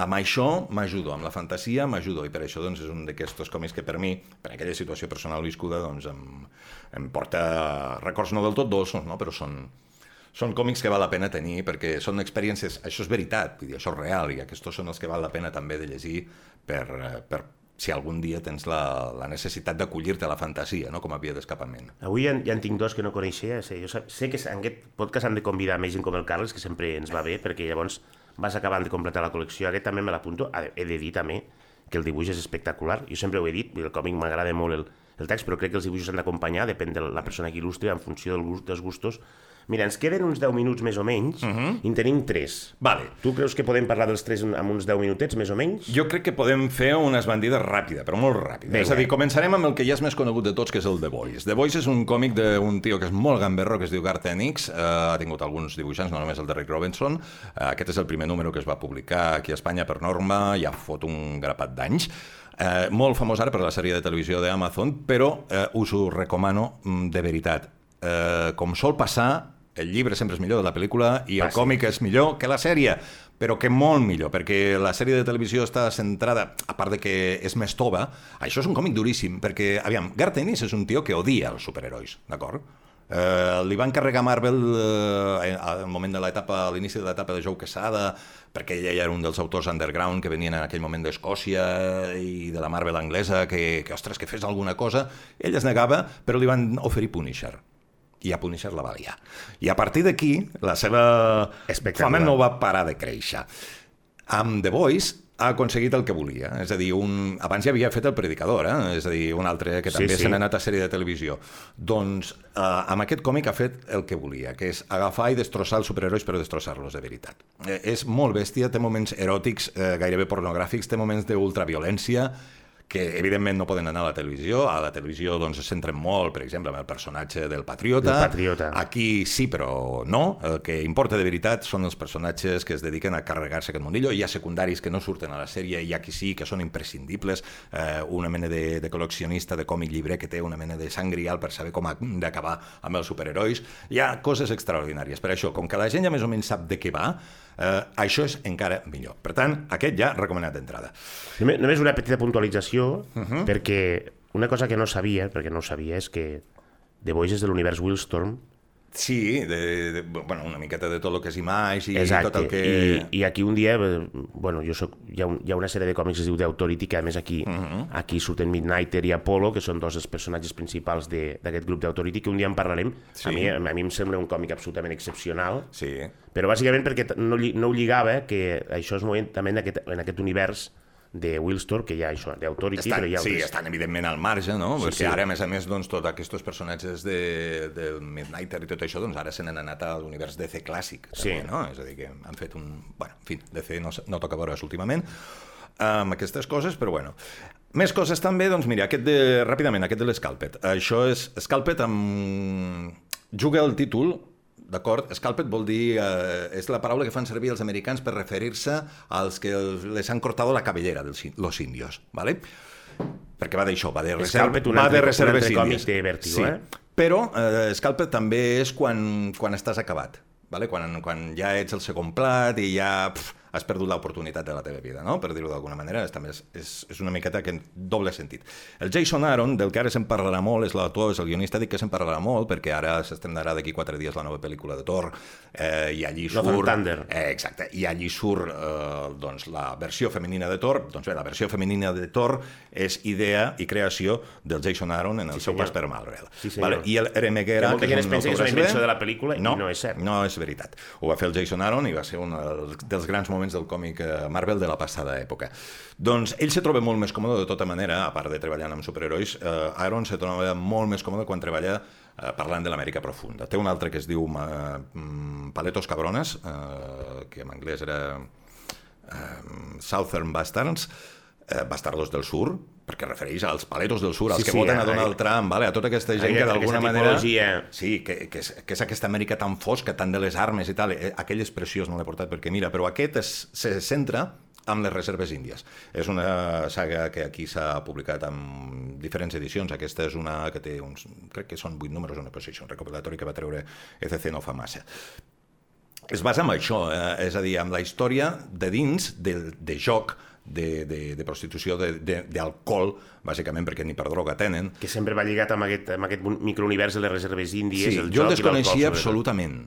amb això m'ajudo, amb la fantasia m'ajudo, i per això doncs, és un d'aquests còmics que per mi, per aquella situació personal viscuda, doncs, em, em porta records no del tot dolços, no? però són, són còmics que val la pena tenir perquè són experiències, això és veritat, vull dir, això és real i aquests són els que val la pena també de llegir per, per si algun dia tens la, la necessitat d'acollir-te a la fantasia, no? com a via d'escapament. Avui ja, ja en tinc dos que no coneixia. Sé, jo sé que en aquest podcast han de convidar més gent com el Carles, que sempre ens va bé, perquè llavors vas acabant de completar la col·lecció. Aquest també me l'apunto. He de dir també que el dibuix és espectacular. Jo sempre ho he dit, el còmic m'agrada molt el, el text, però crec que els dibuixos han d'acompanyar, depèn de la persona que il·lustre, en funció del gust, dels gustos. Mira, ens queden uns 10 minuts més o menys, uh -huh. i en tenim 3. Vale. Tu creus que podem parlar dels 3 amb uns 10 minutets, més o menys? Jo crec que podem fer una esbandida ràpida, però molt ràpida. Vinga. És a dir, començarem amb el que ja és més conegut de tots, que és el The Voice. The Voice és un còmic d'un tio que és molt gamberro, que es diu Garth Enix, eh, ha tingut alguns dibuixants, no només el de Rick Robinson. Eh, aquest és el primer número que es va publicar aquí a Espanya per norma, ja fot un grapat d'anys. Eh, molt famós ara per la sèrie de televisió d'Amazon, però eh, us ho recomano mm, de veritat. Eh, com sol passar, el llibre sempre és millor de la pel·lícula i el Fàcil. còmic és millor que la sèrie, però que molt millor, perquè la sèrie de televisió està centrada, a part de que és més tova, això és un còmic duríssim, perquè, aviam, Garth Ennis és un tio que odia els superherois, d'acord? Eh, li van encarregar a Marvel eh, al moment de l'etapa, a l'inici de l'etapa de Joe Quesada, perquè ell era un dels autors underground que venien en aquell moment d'Escòcia i de la Marvel anglesa, que, que, ostres, que fes alguna cosa. Ell es negava, però li van oferir Punisher i a Punisher la va liar. I a partir d'aquí, la seva fama no va parar de créixer. Amb The Voice ha aconseguit el que volia. És a dir, un... abans ja havia fet el Predicador, eh? és a dir, un altre que Sí, també sí. se n'ha anat a sèrie de televisió. Doncs eh, amb aquest còmic ha fet el que volia, que és agafar i destrossar els superherois però destrossar-los de veritat. Eh, és molt bèstia, té moments eròtics, eh, gairebé pornogràfics, té moments d'ultraviolència, que evidentment no poden anar a la televisió. A la televisió doncs, es centren molt, per exemple, en el personatge del patriota. Del patriota. Aquí sí, però no. El que importa de veritat són els personatges que es dediquen a carregar-se aquest mundillo. Hi ha secundaris que no surten a la sèrie, hi ha qui sí, que són imprescindibles. Eh, una mena de, de col·leccionista de còmic llibre que té una mena de sang grial per saber com d'acabar amb els superherois. Hi ha coses extraordinàries. Per això, com que la gent ja més o menys sap de què va, eh, això és encara millor. Per tant, aquest ja recomanat d'entrada. Només, només una petita puntualització, uh -huh. perquè una cosa que no sabia, perquè no sabia, és que The Voice és de l'univers Willstorm, Sí, de, de, bueno, una miqueta de tot el que és imatge i Exacte, tot el que... I, i aquí un dia, eh, bueno, jo soc, hi, ha un, hi ha una sèrie de còmics que es diu The Authority, que a més aquí, uh -huh. aquí surten Midnighter i Apollo, que són dos dels personatges principals d'aquest grup d'Authority, que un dia en parlarem. Sí. A, mi, a mi em sembla un còmic absolutament excepcional, Sí, però bàsicament perquè no, no ho lligava que això es movia també en aquest, en aquest univers de Willstorm, que hi ha això, d'Authority, estan, però hi ha sí, altres. estan evidentment al marge, no? Sí, Perquè sí. ara, a més a més, doncs, tots aquests personatges de, del Midnighter i tot això, doncs ara se n'han anat a l'univers DC clàssic, Sí. també, no? És a dir, que han fet un... Bueno, en fi, DC no, no toca veure's últimament amb aquestes coses, però bueno. Més coses també, doncs mira, aquest de, ràpidament, aquest de l'Scalpet. Això és Scalpet amb... Juga el títol D'acord? Scalped vol dir... Eh, és la paraula que fan servir els americans per referir-se als que els- les han cortado la cabellera dels los indios, ¿vale? Perquè va d'això, va de, reserv, Scalped, un va de un reserves índies. de Vértigo, sí. eh? Però eh, Scalped també és quan, quan estàs acabat, ¿vale? quan, quan ja ets el segon plat i ja pf, has perdut l'oportunitat de la teva vida, no? per dir-ho d'alguna manera, és, també és, és, és una miqueta que en doble sentit. El Jason Aaron, del que ara se'n parlarà molt, és l'autor, és el guionista, dic que se'n parlarà molt, perquè ara s'estrenarà d'aquí quatre dies la nova pel·lícula de Thor, eh, i allí Love surt... Thunder. Eh, exacte, i allí surt eh, doncs, la versió femenina de Thor, doncs bé, la versió femenina de Thor és idea i creació del Jason Aaron en el Sí, seu senyor. pas per Marvel. Sí, senyor. vale? I el Remeguera... Que molta gent es pensa que és una invenció de la pel·lícula i no, no és cert. No és veritat. Ho va fer el Jason Aaron i va ser un dels grans moments moments del còmic eh, Marvel de la passada època. Doncs ell se troba molt més còmode de tota manera, a part de treballant amb superherois, eh, Iron se troba molt més còmode quan treballa eh, parlant de l'Amèrica profunda. Té un altre que es diu eh, Paletos Cabrones, eh, que en anglès era eh, Southern Bastards, eh, Bastardos del Sur, perquè refereix als paletos del sur, als Sí, que sí, voten eh, a Donald eh, Trump, vale? a tota aquesta gent Aquesta- que d'alguna aquesta manera... tipologia. Sí, que, que, és, que és aquesta Amèrica tan fosca, tan de les armes i tal. Eh, Aquell és preciós, no l'he portat perquè mira, però aquest es, se centra amb les reserves índies. És una saga que aquí s'ha publicat amb diferents edicions. Aquesta és una que té uns... crec que són vuit números, una cosa així, un recopilatori que va treure ECC no fa massa es basa en això, eh? és a dir, amb la història de dins del de joc, de, de, de prostitució, d'alcohol, bàsicament perquè ni per droga tenen. que sempre va lligat amb aquest, amb aquest microunivers de les reserves índies, Sí, el jo joc i el desconeixia absolutament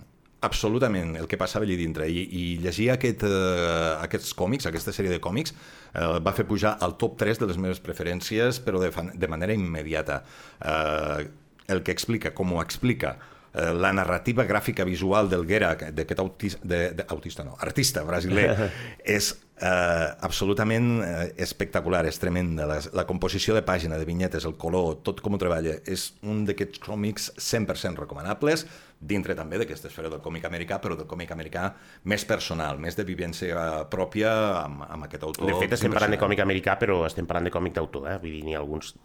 absolutament el que passava allà dintre. I, i llegir aquest, eh, aquests còmics, aquesta sèrie de còmics eh, va fer pujar al top 3 de les meves preferències però de, fan- de manera immediata. Eh, el que explica, com ho explica eh, la narrativa gràfica visual del Guerra, d'aquest autista, de, de, autista no, artista brasiler, és eh, absolutament eh, espectacular, és tremenda. La, la composició de pàgina, de vinyetes, el color, tot com ho treballa, és un d'aquests còmics 100% recomanables, dintre també d'aquesta esfera del còmic americà, però del còmic americà més personal, més de vivència pròpia amb, amb aquest autor. De fet, estem parlant de còmic americà, però estem parlant de còmic d'autor, eh? Vull dir, n'hi ha alguns...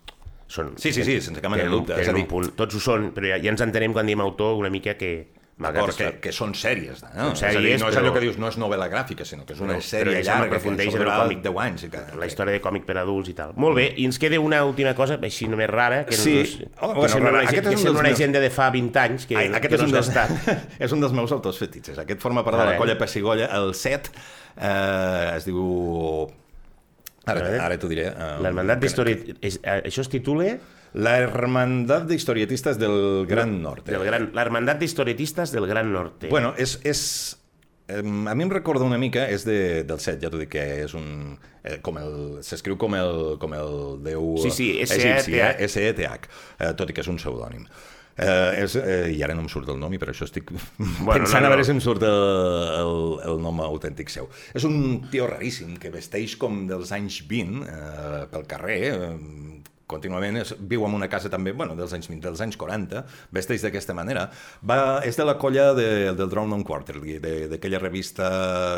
Són, Sí, sí, sí, sense cap mena de dubte, és tenen a dir- un punt. Tots ho són, però ja, ja ens entenem quan diem autor una mica que... D'acord, malgrat que, que són sèries. No? Són és a dir, sèries, no és però- allò que dius, no és novel·la gràfica, sinó que és una Però- sèrie llarga que aprofundeix en el sobre còmic. 10 anys. i Que, la història de còmic per adults i tal. Molt bé, i ens queda una última cosa, així només rara, que, Sí. nos, Oh, que bueno, sembla, rara. Aquest que és un sembla una agenda de fa 20 anys que, Ai, aquest que és no un, dels, estat. és un dels meus autors fetitxes. Aquest forma part A de la colla Pessigolla. El 7 eh, es diu... Ara, veure. ara t'ho diré. eh, L'Hermandat d'Història... eh, Això es titula La Hermandad de Historietistas del Gran Norte. del gran, l'Hermandat d'Historietistes del Gran Norte. Bueno, és... és a mi em recorda una mica, és de, del set, ja t'ho dic que és un... Eh, com el, s'escriu com el, com el déu Sí, sí, egipci, S-E-T-H. eh? S-E-T-H, eh, tot i que és un pseudònim. Eh, és, eh, I ara no em surt el nom i per això estic bueno, pensant no, no. a veure si em surt el, el, el nom autèntic seu. És un tio raríssim que vesteix com dels anys 20 eh, pel carrer, eh, contínuament es, viu en una casa també, bueno, dels anys 20, dels anys 40, vesteix d'aquesta manera. Va, és de la colla de, del Drown on Quarterly, d'aquella revista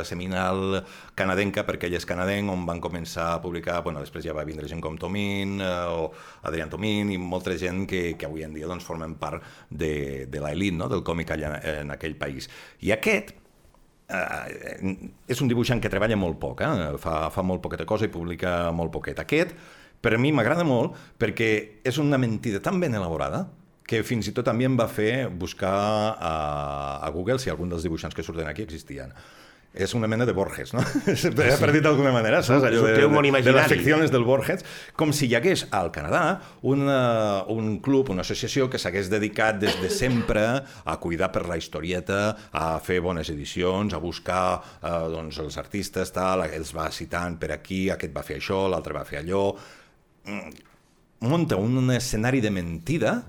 seminal canadenca, perquè ell és canadenc, on van començar a publicar, bueno, després ja va vindre gent com Tomín, eh, o Adrián Tomín, i molta gent que, que avui en dia doncs, formen part de, de l'elit no? del còmic allà en aquell país. I aquest, eh, és un dibuixant que treballa molt poc, eh? fa, fa molt poqueta cosa i publica molt poquet. Aquest, per a mi m'agrada molt perquè és una mentida tan ben elaborada que fins i tot també em va fer buscar a, a Google si algun dels dibuixants que surten aquí existien. És una mena de Borges, no? Sí. Per dir d'alguna manera, saps? Allò de, de, de les ficcions del Borges, com si hi hagués al Canadà una, un club, una associació que s'hagués dedicat des de sempre a cuidar per la historieta, a fer bones edicions, a buscar eh, doncs, els artistes, tal, els va citant per aquí, aquest va fer això, l'altre va fer allò... Mm, Munta un escenari de mentida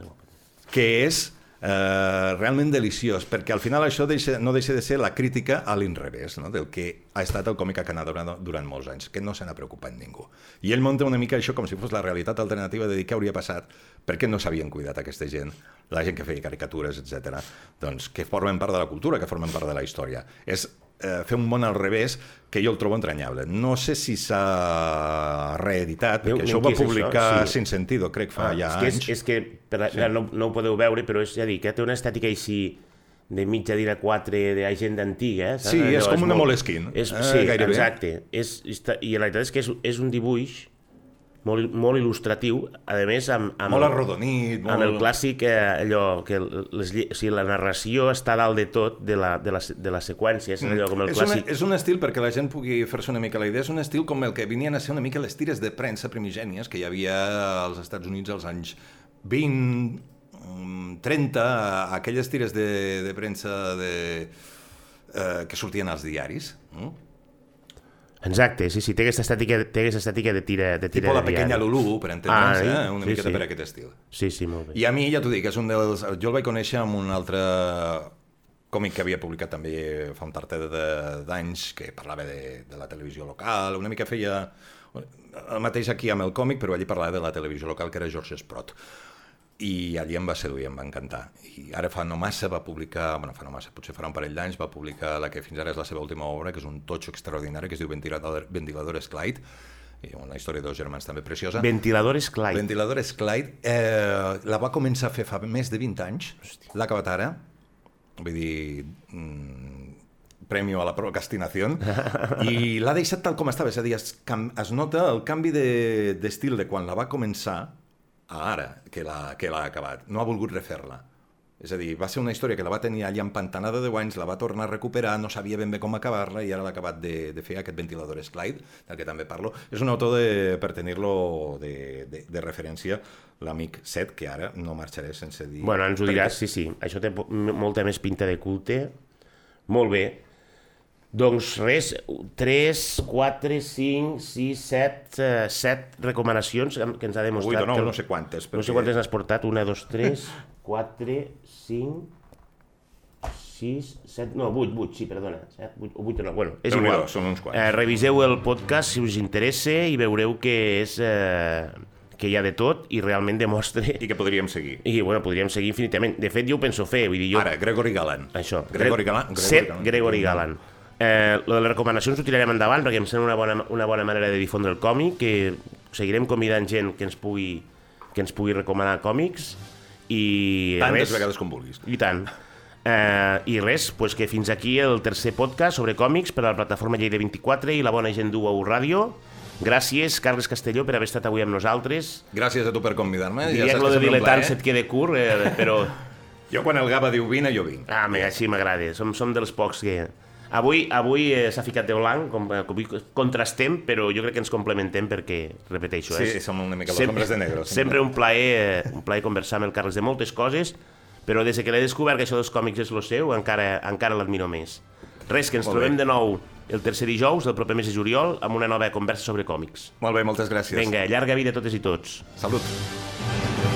que és eh, realment deliciós, perquè al final això deixa, no deixa de ser la crítica a l'inrevés no? del que ha estat el còmic a Canadà durant, durant molts anys, que no se n'ha preocupat ningú. I ell munta una mica això com si fos la realitat alternativa de dir què hauria passat, perquè no s'havien cuidat aquesta gent, la gent que feia caricatures, etc. Doncs que formen part de la cultura, que formen part de la història. És eh, fer un món al revés que jo el trobo entranyable. No sé si s'ha reeditat, Déu, perquè això ho va és això? publicar Sí. Sin Sentido, crec, fa ja és que, anys. és, és que per, la- clar, no, no ho podeu veure, però és, ja dic, que té una estètica així de mitja dir a quatre d'agenda antiga. eh, Saps? Sí, és Allò com una molt- Moleskine, És, eh, sí, gairebé. exacte. És, està, I la veritat és que és, és un dibuix molt, molt il·lustratiu, a més amb, amb, Molt arrodonit, molt... amb el clàssic eh, allò que les, o sigui, la narració està dalt de tot de la, de la, de la seqüència, és allò com el Mm. és, una, clàssic... és un estil, perquè la gent pugui fer-se una mica la idea, és un estil com el que venien a ser una mica les tires de premsa primigènies que hi havia als Estats Units als anys 20, mm, 30, aquelles tires de, de premsa de, eh, que sortien als diaris. No? Exacte, sí, sí, té aquesta estètica, té aquesta estètica de tira de tira Tipo la pequeña. Lulú, per entendre'ns, Ah, eh? una sí, miqueta sí. per aquest estil. Sí, sí, molt bé. I a mi, ja t'ho dic, és un dels... Jo el vaig conèixer amb un altre còmic que havia publicat també fa un tartet de- d'anys, que parlava de, de la televisió local, una mica feia el mateix aquí amb el còmic, però allí parlava de la televisió local, que era George Sprott. I allí em va seduir, em va encantar. I ara fa no massa va publicar, bueno, fa no massa, potser farà un parell d'anys, va publicar la que fins ara és la seva última obra, que és un totxo extraordinari, que es diu Ventilador, Ventiladores Clyde, i una història de dos germans també preciosa. Ventiladores Clyde. Ventiladores Clyde eh, la va començar a fer fa més de 20 anys, l'ha acabat ara, vull dir, mm, premio a la procrastinació, i l'ha deixat tal com estava, és a dir, es, es nota el canvi de- d'estil de, de quan la va començar a ara, que l'ha acabat. No ha volgut refer-la. És a dir, va ser una història que la va tenir allà empantanada de 10 anys, la va tornar a recuperar, no sabia ben bé com acabar-la i ara l'ha acabat de, de fer aquest ventilador Clyde, del que també parlo. És un autor de, per tenir-lo de, de, de referència, l'amic Set, que ara no marxaré sense dir... Bueno, ens ho perquè- diràs, sí, sí. Això té molta més pinta de culte. Molt bé. Doncs res, 3, 4, 5, 6, 7, 7 recomanacions que ens ha demostrat... Vuit o nou, que el- no sé quantes, No sé perquè- quantes n'has portat. 1, 2, 3, 4, 5, 6, 7... No, 8, 8, sí, perdona. 7, 8, 8 o 9. Bueno, és igual. són uns quants. Eh, reviseu el podcast si us interessa i veureu que és... Eh, que hi ha de tot i realment demostra... I que podríem seguir. I, bueno, podríem seguir infinitament. De fet, jo ho penso fer, vull dir, jo... Ara, Gregory Gallant. Això. Gregory Gallant. Set Gregory Gallant. Eh, lo de les recomanacions ho tirarem endavant perquè em sembla una bona, una bona manera de difondre el còmic, que seguirem convidant gent que ens pugui, que ens pugui recomanar còmics i Tantes res, vegades com vulguis. i tant. Eh, I res, pues que fins aquí el tercer podcast sobre còmics per a la plataforma Lleida 24 i la bona gent d'UAU Ràdio. Gràcies, Carles Castelló, per haver estat avui amb nosaltres. Gràcies a tu per convidar-me. Diria que saps lo de diletant se't quede curt, eh, però... Jo quan el Gava diu vine, jo vinc. Ah, me, així m'agrada. Som, som dels pocs que... Avui, avui eh, s'ha ficat de blanc, com, eh, avui contrastem, però jo crec que ens complementem perquè, repeteixo, Sí, és... som una mica los hombres de negro. Sempre un plaer, eh, un plaer conversar amb el Carles de moltes coses, però des que l'he descobert que això dels còmics és lo seu, encara, encara l'admiro més. Res, que ens Molt trobem bé. de nou el tercer dijous del proper mes de juliol amb una nova conversa sobre còmics. Molt bé, moltes gràcies. Vinga, llarga vida a totes i tots. Salut.